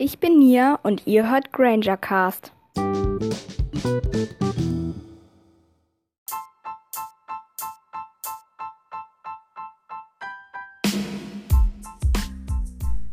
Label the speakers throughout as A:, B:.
A: Ich bin Nia und ihr hört Granger Cast.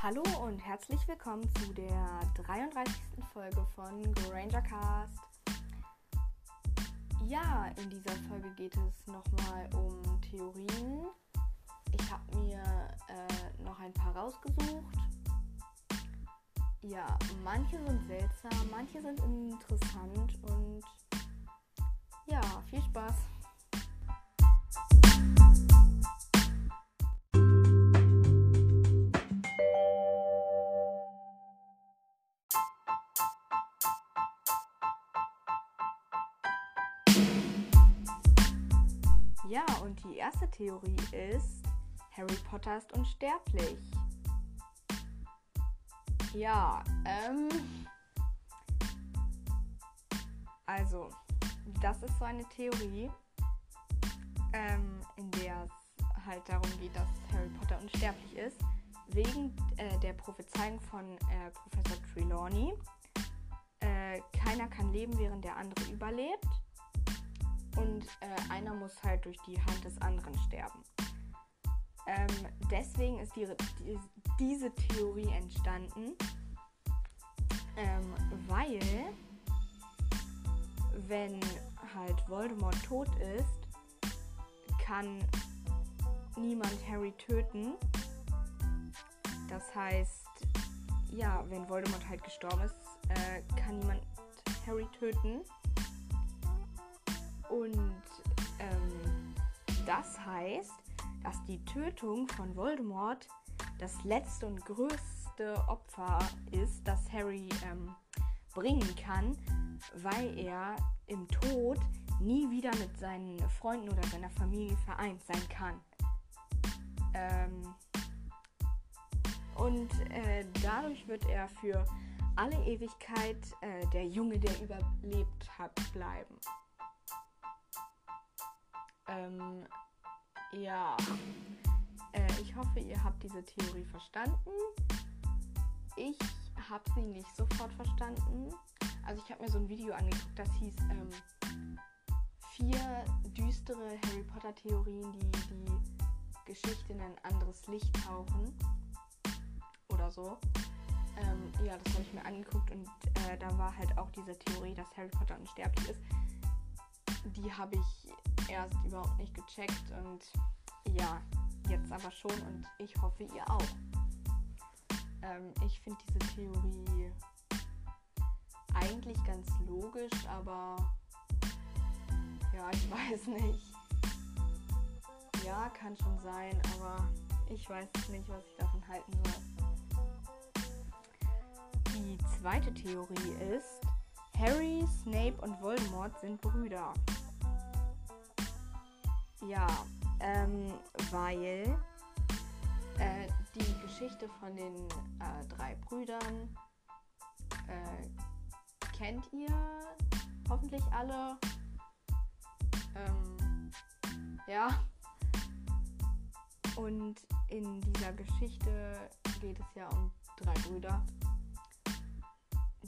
A: Hallo und herzlich willkommen zu der 33. Folge von Granger Cast. Ja, in dieser Folge geht es nochmal um Theorien. Ich habe mir äh, noch ein paar rausgesucht. Ja, manche sind seltsam, manche sind interessant und ja, viel Spaß. Ja, und die erste Theorie ist, Harry Potter ist unsterblich. Ja, ähm. Also, das ist so eine Theorie, ähm, in der es halt darum geht, dass Harry Potter unsterblich ist, wegen äh, der Prophezeiung von äh, Professor Trelawney. Äh, keiner kann leben, während der andere überlebt. Und äh, einer muss halt durch die Hand des anderen sterben. Ähm, deswegen ist die, die, diese Theorie entstanden, ähm, weil wenn halt Voldemort tot ist, kann niemand Harry töten. Das heißt, ja, wenn Voldemort halt gestorben ist, äh, kann niemand Harry töten. Und ähm, das heißt, dass die Tötung von Voldemort das letzte und größte Opfer ist, das Harry ähm, bringen kann, weil er im Tod nie wieder mit seinen Freunden oder seiner Familie vereint sein kann. Ähm, und äh, dadurch wird er für alle Ewigkeit äh, der Junge, der überlebt hat, bleiben. Ähm, ja, äh, ich hoffe, ihr habt diese Theorie verstanden. Ich habe sie nicht sofort verstanden. Also ich habe mir so ein Video angeguckt, das hieß ähm, vier düstere Harry Potter Theorien, die die Geschichte in ein anderes Licht tauchen oder so. Ähm, ja, das habe ich mir angeguckt und äh, da war halt auch diese Theorie, dass Harry Potter unsterblich ist. Die habe ich erst überhaupt nicht gecheckt und ja, jetzt aber schon und ich hoffe ihr auch. Ähm, ich finde diese Theorie eigentlich ganz logisch, aber ja, ich weiß nicht. Ja, kann schon sein, aber ich weiß nicht, was ich davon halten soll. Die zweite Theorie ist, Harry, Snape und Voldemort sind Brüder. Ja, ähm, weil äh, die Geschichte von den äh, drei Brüdern äh, kennt ihr hoffentlich alle. Ähm, ja. Und in dieser Geschichte geht es ja um drei Brüder,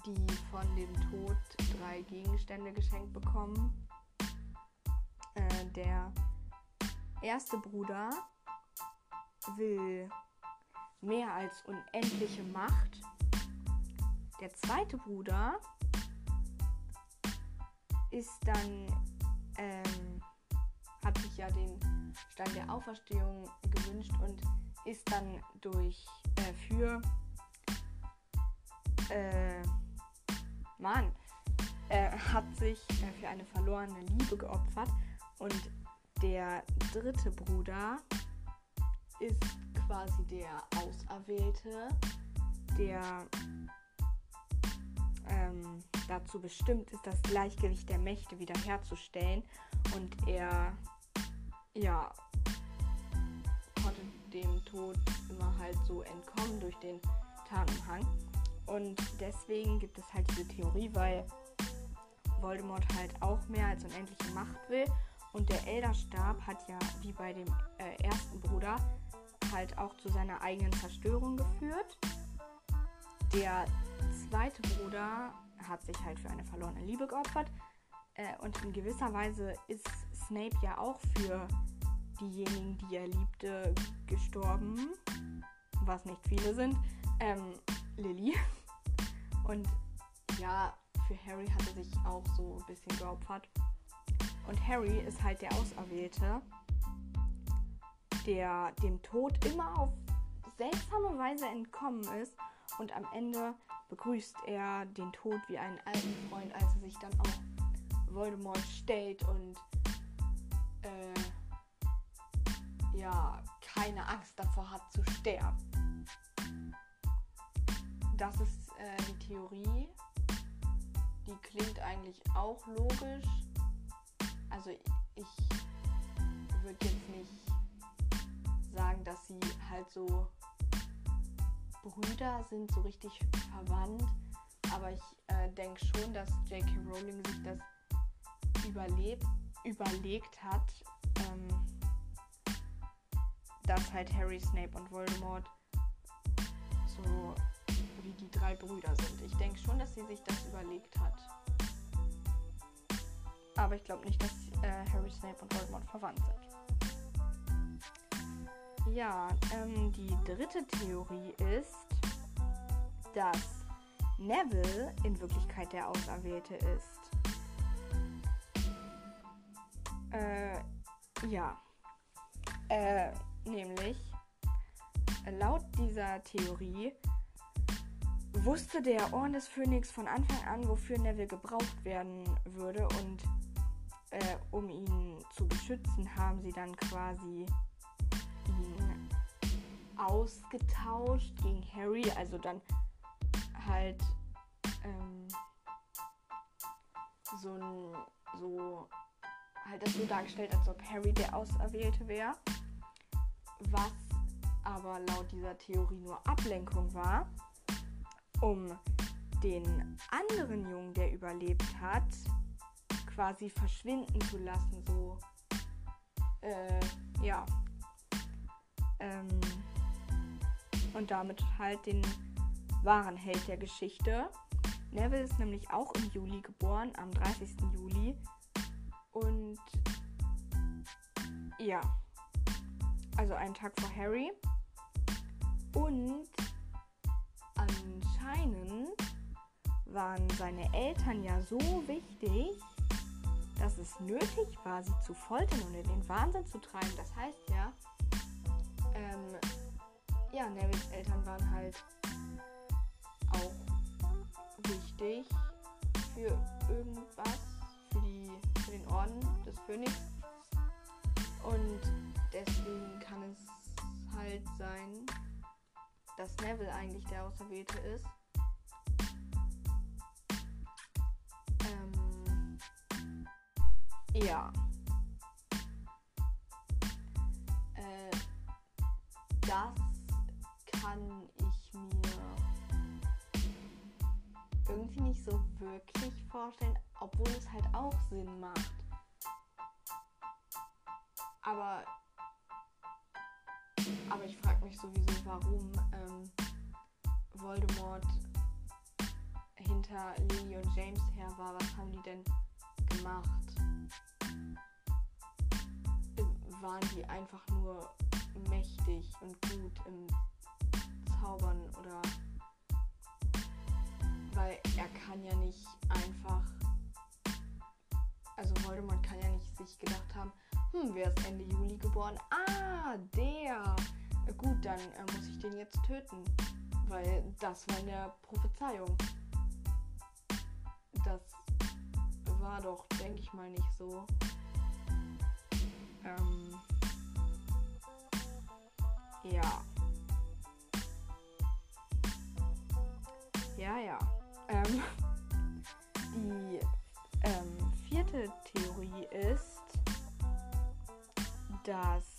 A: die von dem Tod drei Gegenstände geschenkt bekommen. Äh, der erste Bruder will mehr als unendliche Macht. Der zweite Bruder ist dann, ähm, hat sich ja den Stein der Auferstehung gewünscht und ist dann durch, äh, für, äh, Mann, äh, hat sich äh, für eine verlorene Liebe geopfert und der dritte Bruder ist quasi der Auserwählte, der ähm, dazu bestimmt ist, das Gleichgewicht der Mächte wiederherzustellen. Und er, ja, konnte dem Tod immer halt so entkommen durch den Tarnumhang. Und deswegen gibt es halt diese Theorie, weil Voldemort halt auch mehr als unendliche Macht will und der Elderstab hat ja, wie bei dem äh, ersten Bruder, halt auch zu seiner eigenen Zerstörung geführt. der zweite Bruder hat sich halt für eine verlorene Liebe geopfert. Äh, und in gewisser Weise ist Snape ja auch für diejenigen, die er liebte, gestorben. Was nicht viele sind. Ähm, Lily. Und ja, für Harry hat er sich auch so ein bisschen geopfert. Und Harry ist halt der Auserwählte, der dem Tod immer auf seltsame Weise entkommen ist. Und am Ende begrüßt er den Tod wie einen alten Freund, als er sich dann auch Voldemort stellt und äh, ja, keine Angst davor hat zu sterben. Das ist äh, die Theorie. Die klingt eigentlich auch logisch. Also ich würde jetzt nicht sagen, dass sie halt so Brüder sind, so richtig verwandt. Aber ich äh, denke schon, dass J.K. Rowling sich das überlebt, überlegt hat, ähm, dass halt Harry, Snape und Voldemort so wie die drei Brüder sind. Ich denke schon, dass sie sich das überlegt hat. Aber ich glaube nicht, dass äh, Harry, Snape und Voldemort verwandt sind. Ja, ähm, die dritte Theorie ist, dass Neville in Wirklichkeit der Auserwählte ist. Äh, ja. Äh, nämlich, laut dieser Theorie wusste der Orden des Phönix von Anfang an, wofür Neville gebraucht werden würde und äh, um ihn zu beschützen, haben sie dann quasi ihn ausgetauscht gegen Harry, also dann halt ähm, so ein so halt das so dargestellt, als ob Harry der Auserwählte wäre, was aber laut dieser Theorie nur Ablenkung war um den anderen Jungen, der überlebt hat, quasi verschwinden zu lassen. So, äh, ja. Ähm, und damit halt den wahren Held der Geschichte. Neville ist nämlich auch im Juli geboren, am 30. Juli. Und ja, also einen Tag vor Harry. Und anscheinend waren seine Eltern ja so wichtig, dass es nötig war, sie zu foltern und in den Wahnsinn zu treiben. Das heißt ja, ähm, ja, Nevils Eltern waren halt auch wichtig für irgendwas, für, die, für den Orden des Phönix. Und deswegen kann es halt sein, dass Neville eigentlich der Auserwählte ist. Ja. Äh, das kann ich mir irgendwie nicht so wirklich vorstellen, obwohl es halt auch Sinn macht. Aber aber ich frage mich sowieso, warum ähm, Voldemort hinter Lily und James her war. Was haben die denn gemacht? Waren die einfach nur mächtig und gut im Zaubern oder weil er kann ja nicht einfach also Voldemort kann ja nicht sich gedacht haben, hm, wer ist Ende Juli geboren? Ah, der. Gut, dann äh, muss ich den jetzt töten. Weil das war in der Prophezeiung. Das war doch, denke ich mal, nicht so. Ja. Ja, ja. Ähm, die ähm, vierte Theorie ist, dass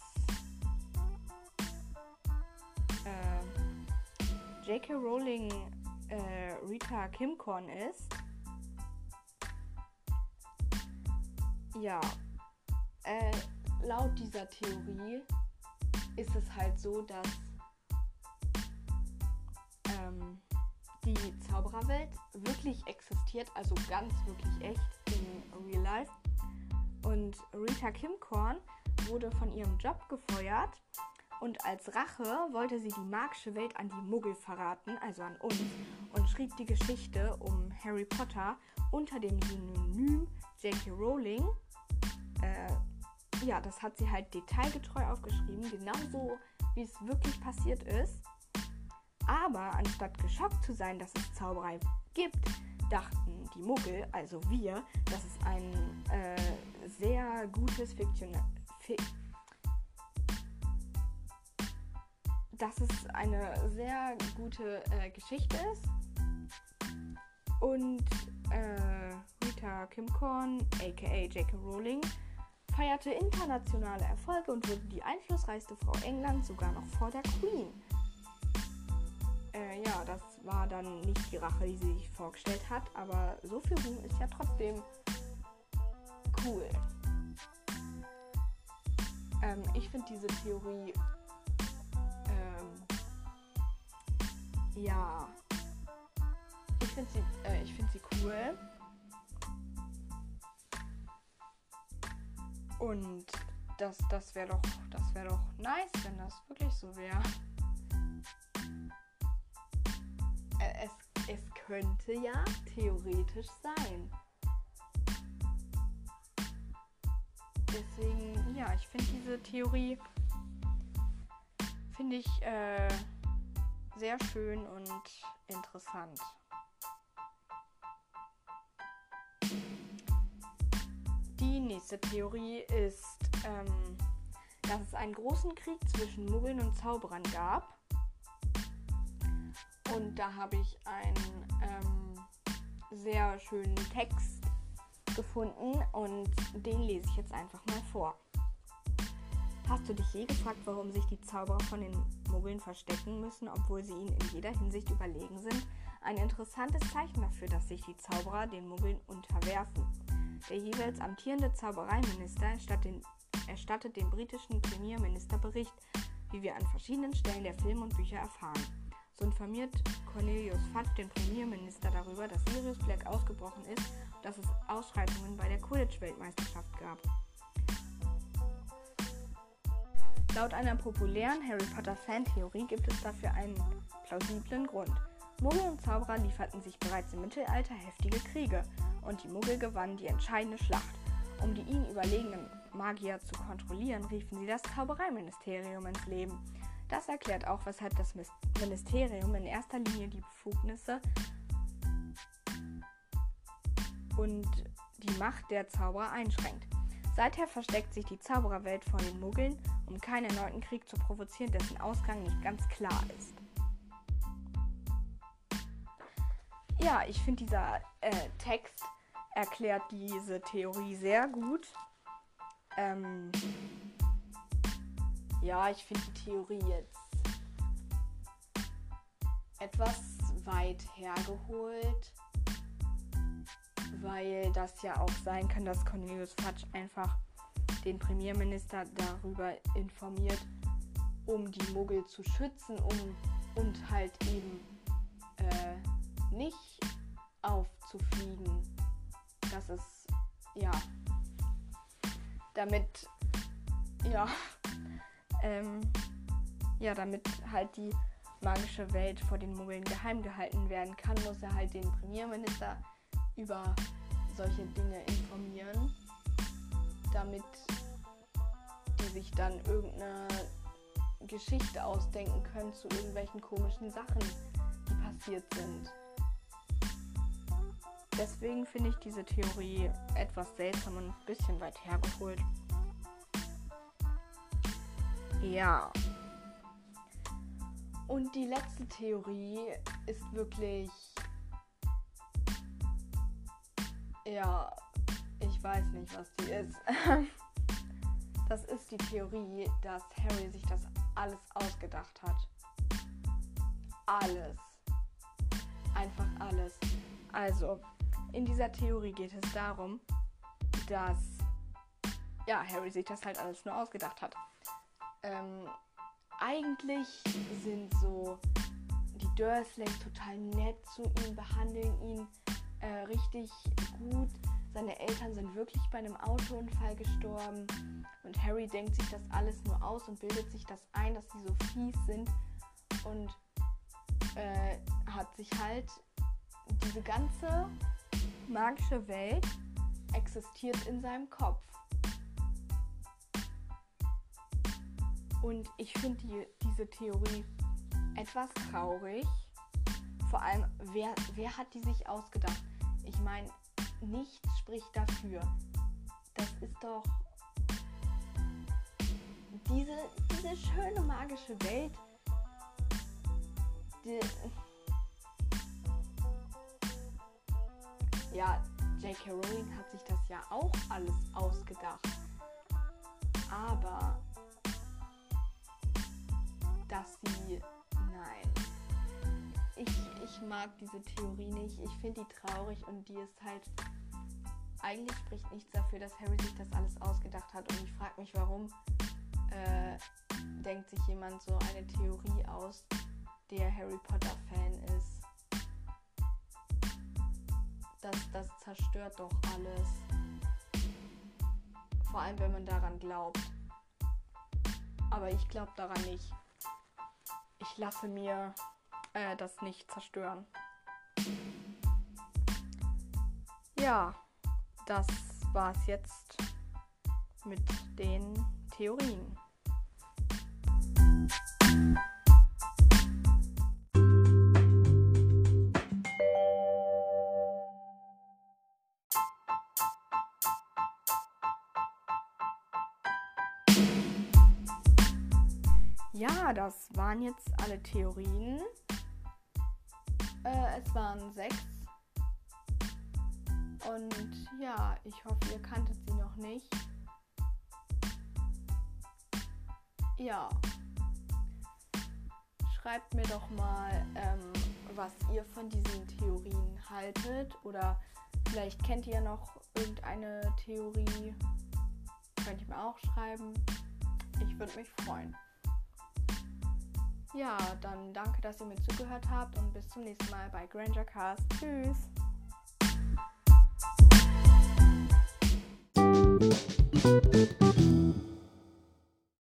A: äh, J.K. Rowling äh, Rita Kimcorn ist. Ja, äh, laut dieser Theorie ist es halt so, dass ähm, die Zaubererwelt wirklich existiert, also ganz wirklich echt in Real Life. Und Rita Kimcorn wurde von ihrem Job gefeuert und als Rache wollte sie die magische Welt an die Muggel verraten, also an uns, und schrieb die Geschichte um Harry Potter unter dem Synonym J.K. Rowling. Äh, ja, das hat sie halt detailgetreu aufgeschrieben, genauso wie es wirklich passiert ist. Aber anstatt geschockt zu sein, dass es Zauberei gibt, dachten die Muggel, also wir, dass es ein äh, sehr gutes Fiktion dass es eine sehr gute äh, Geschichte ist. Und äh, Rita Kimcorn, aka J.K. Rowling, feierte internationale Erfolge und wurde die einflussreichste Frau Englands sogar noch vor der Queen. Äh, ja, das war dann nicht die Rache, die sie sich vorgestellt hat, aber so viel Ruhm ist ja trotzdem cool. Ähm, ich finde diese Theorie Ja. Ich finde sie, äh, find sie cool. Und das, das wäre doch, das wäre doch nice, wenn das wirklich so wäre. Es, es könnte ja theoretisch sein. Deswegen, ja, ich finde diese Theorie, finde ich, äh, sehr schön und interessant. Die nächste Theorie ist, ähm, dass es einen großen Krieg zwischen Muggeln und Zauberern gab. Und da habe ich einen ähm, sehr schönen Text gefunden und den lese ich jetzt einfach mal vor. Hast du dich je gefragt, warum sich die Zauberer von den Muggeln verstecken müssen, obwohl sie ihnen in jeder Hinsicht überlegen sind? Ein interessantes Zeichen dafür, dass sich die Zauberer den Muggeln unterwerfen. Der jeweils amtierende Zaubereiminister erstattet, dem britischen Premierminister Bericht, wie wir an verschiedenen Stellen der Filme und Bücher erfahren. So informiert Cornelius Fudge den Premierminister darüber, dass Sirius Black ausgebrochen ist und dass es Ausschreitungen bei der Quidditch-Weltmeisterschaft gab. Laut einer populären Harry Potter Fantheorie gibt es dafür einen plausiblen Grund. Muggel und Zauberer lieferten sich bereits im Mittelalter heftige Kriege und die Muggel gewannen die entscheidende Schlacht. Um die ihnen überlegenen Magier zu kontrollieren, riefen sie das Zaubereiministerium ins Leben. Das erklärt auch, weshalb das Ministerium in erster Linie die Befugnisse und die Macht der Zauberer einschränkt. Seither versteckt sich die Zaubererwelt vor den Muggeln um keinen erneuten Krieg zu provozieren, dessen Ausgang nicht ganz klar ist. Ja, ich finde, dieser äh, Text erklärt diese Theorie sehr gut. Ähm, ja, ich finde die Theorie jetzt etwas weit hergeholt, weil das ja auch sein kann, dass Cornelius Fatsch einfach den Premierminister darüber informiert, um die Muggel zu schützen um, und halt eben äh, nicht aufzufliegen. Das ist, ja, damit, ja, ähm, ja, damit halt die magische Welt vor den Muggeln geheim gehalten werden kann, muss er halt den Premierminister über solche Dinge informieren damit die sich dann irgendeine Geschichte ausdenken können zu irgendwelchen komischen Sachen, die passiert sind. Deswegen finde ich diese Theorie etwas seltsam und ein bisschen weit hergeholt. Ja. Und die letzte Theorie ist wirklich. Ja, ich weiß nicht, was die ist. Das ist die Theorie, dass Harry sich das alles ausgedacht hat. Alles. Einfach alles. Also, in dieser Theorie geht es darum, dass ja, Harry sich das halt alles nur ausgedacht hat. Ähm, eigentlich sind so die Dursleys total nett zu ihm, behandeln ihn äh, richtig gut. Seine Eltern sind wirklich bei einem Autounfall gestorben. Und Harry denkt sich das alles nur aus und bildet sich das ein, dass sie so fies sind. Und äh, hat sich halt diese ganze magische Welt existiert in seinem Kopf. Und ich finde die, diese Theorie etwas traurig. Vor allem, wer, wer hat die sich ausgedacht? Ich meine, nichts spricht dafür. Das ist doch diese, diese schöne magische Welt. Die, ja, J.K. Rowling hat sich das ja auch alles ausgedacht. Aber dass sie. Nein. Ich, ich mag diese Theorie nicht. Ich finde die traurig und die ist halt. Eigentlich spricht nichts dafür, dass Harry sich das alles ausgedacht hat. Und ich frage mich, warum äh, denkt sich jemand so eine Theorie aus, der Harry Potter-Fan ist. Das, das zerstört doch alles. Vor allem, wenn man daran glaubt. Aber ich glaube daran nicht ich lasse mir äh, das nicht zerstören. Ja, das war's jetzt mit den Theorien. Das waren jetzt alle Theorien. Äh, es waren sechs. Und ja, ich hoffe, ihr kanntet sie noch nicht. Ja. Schreibt mir doch mal, ähm, was ihr von diesen Theorien haltet. Oder vielleicht kennt ihr noch irgendeine Theorie. Könnt ihr mir auch schreiben. Ich würde mich freuen. Ja, dann danke, dass ihr mir zugehört habt und bis zum nächsten Mal bei Granger Cast. Tschüss.